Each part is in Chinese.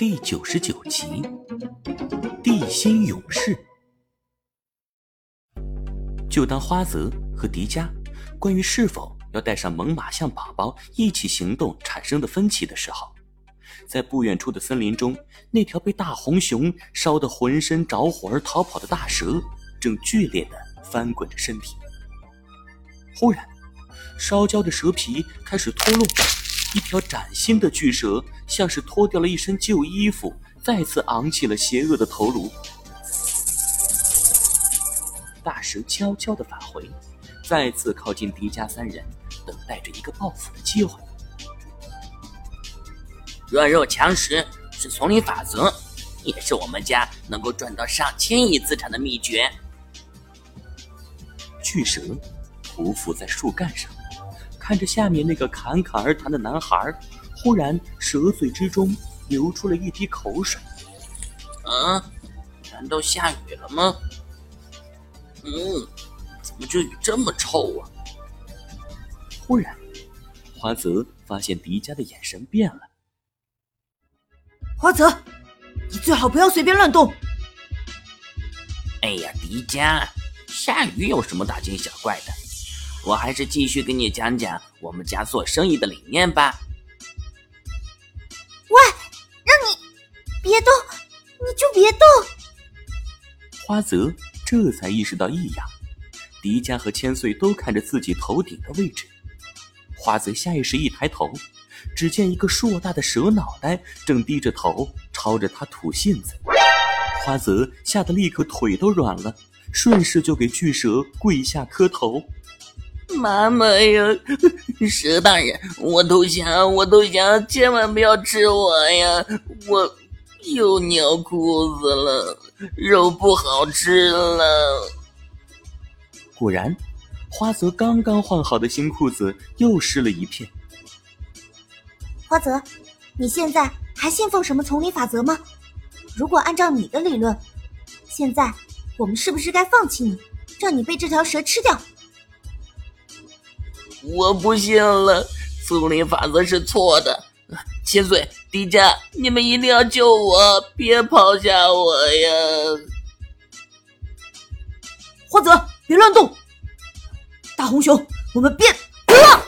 第九十九集《地心勇士》。就当花泽和迪迦关于是否要带上猛犸象宝宝一起行动产生的分歧的时候，在不远处的森林中，那条被大红熊烧得浑身着火而逃跑的大蛇，正剧烈的翻滚着身体。忽然，烧焦的蛇皮开始脱落。一条崭新的巨蛇，像是脱掉了一身旧衣服，再次昂起了邪恶的头颅。大蛇悄悄地返回，再次靠近迪迦三人，等待着一个报复的机会。弱肉强食是丛林法则，也是我们家能够赚到上千亿资产的秘诀。巨蛇匍匐在树干上。看着下面那个侃侃而谈的男孩，忽然舌嘴之中流出了一滴口水。啊，难道下雨了吗？嗯，怎么这雨这么臭啊？忽然，花泽发现迪迦的眼神变了。花泽，你最好不要随便乱动。哎呀，迪迦，下雨有什么大惊小怪的？我还是继续给你讲讲我们家做生意的理念吧。喂，让你别动，你就别动。花泽这才意识到异样，迪迦和千岁都看着自己头顶的位置。花泽下意识一抬头，只见一个硕大的蛇脑袋正低着头朝着他吐信子。花泽吓得立刻腿都软了，顺势就给巨蛇跪下磕头。妈妈呀，蛇大人，我投降，我投降，千万不要吃我呀！我又尿裤子了，肉不好吃了。果然，花泽刚刚换好的新裤子又湿了一片。花泽，你现在还信奉什么丛林法则吗？如果按照你的理论，现在我们是不是该放弃你，让你被这条蛇吃掉？我不信了，丛林法则是错的。千岁、迪迦，你们一定要救我，别抛下我呀！花泽，别乱动！大红熊，我们变！呃！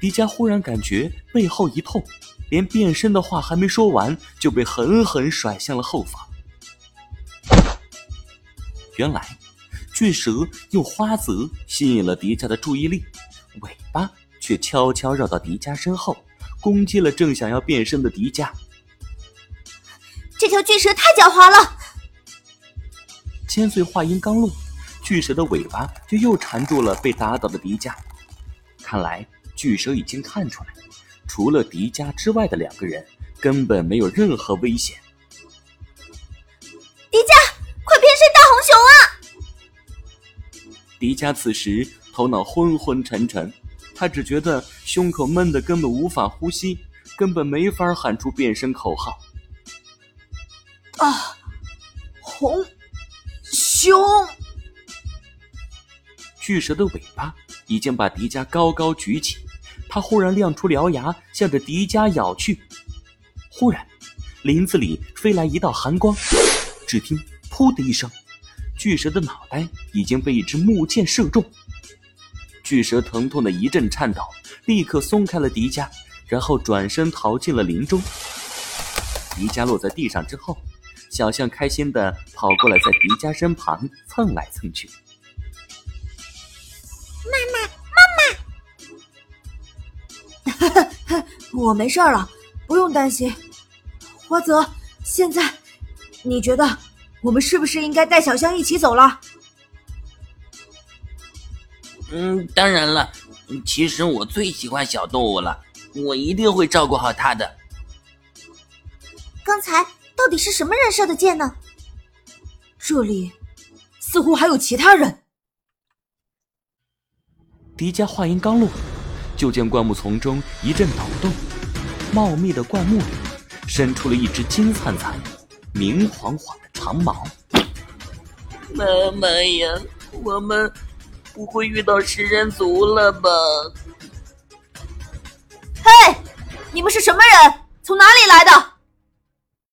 迪迦忽然感觉背后一痛，连变身的话还没说完，就被狠狠甩向了后方。原来。巨蛇用花泽吸引了迪迦的注意力，尾巴却悄悄绕到迪迦身后，攻击了正想要变身的迪迦。这条巨蛇太狡猾了！千岁话音刚落，巨蛇的尾巴就又缠住了被打倒的迪迦。看来巨蛇已经看出来，除了迪迦之外的两个人根本没有任何危险。迪迦，迪迦此时头脑昏昏沉沉，他只觉得胸口闷得根本无法呼吸，根本没法喊出变身口号。啊，红熊！巨蛇的尾巴已经把迪迦高高举起，它忽然亮出獠牙，向着迪迦咬去。忽然，林子里飞来一道寒光，只听“噗”的一声。巨蛇的脑袋已经被一支木箭射中，巨蛇疼痛的一阵颤抖，立刻松开了迪迦，然后转身逃进了林中。迪迦落在地上之后，小象开心的跑过来，在迪迦身旁蹭来蹭去。妈妈，妈妈，我没事了，不用担心。花泽，现在你觉得？我们是不是应该带小香一起走了？嗯，当然了。其实我最喜欢小动物了，我一定会照顾好它的。刚才到底是什么人射的箭呢？这里似乎还有其他人。迪迦话音刚落，就见灌木丛中一阵抖动，茂密的灌木里伸出了一只金灿灿、明晃晃。长毛，妈妈呀，我们不会遇到食人族了吧？嘿，你们是什么人？从哪里来的？